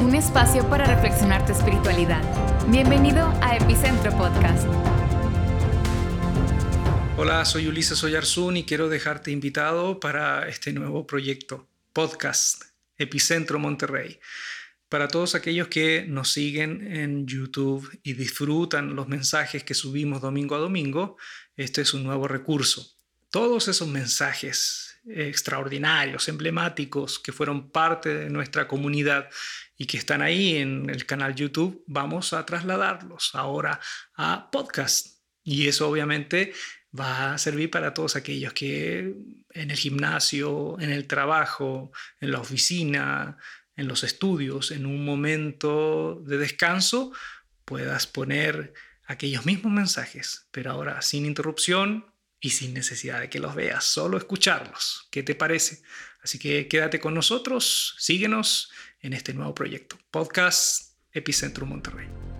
un espacio para reflexionar tu espiritualidad. Bienvenido a Epicentro Podcast. Hola, soy Ulises Oyarzún y quiero dejarte invitado para este nuevo proyecto, podcast Epicentro Monterrey. Para todos aquellos que nos siguen en YouTube y disfrutan los mensajes que subimos domingo a domingo, este es un nuevo recurso. Todos esos mensajes extraordinarios, emblemáticos, que fueron parte de nuestra comunidad y que están ahí en el canal YouTube, vamos a trasladarlos ahora a podcast. Y eso obviamente va a servir para todos aquellos que en el gimnasio, en el trabajo, en la oficina, en los estudios, en un momento de descanso, puedas poner aquellos mismos mensajes, pero ahora sin interrupción y sin necesidad de que los veas, solo escucharlos. ¿Qué te parece? Así que quédate con nosotros, síguenos en este nuevo proyecto, Podcast Epicentro Monterrey.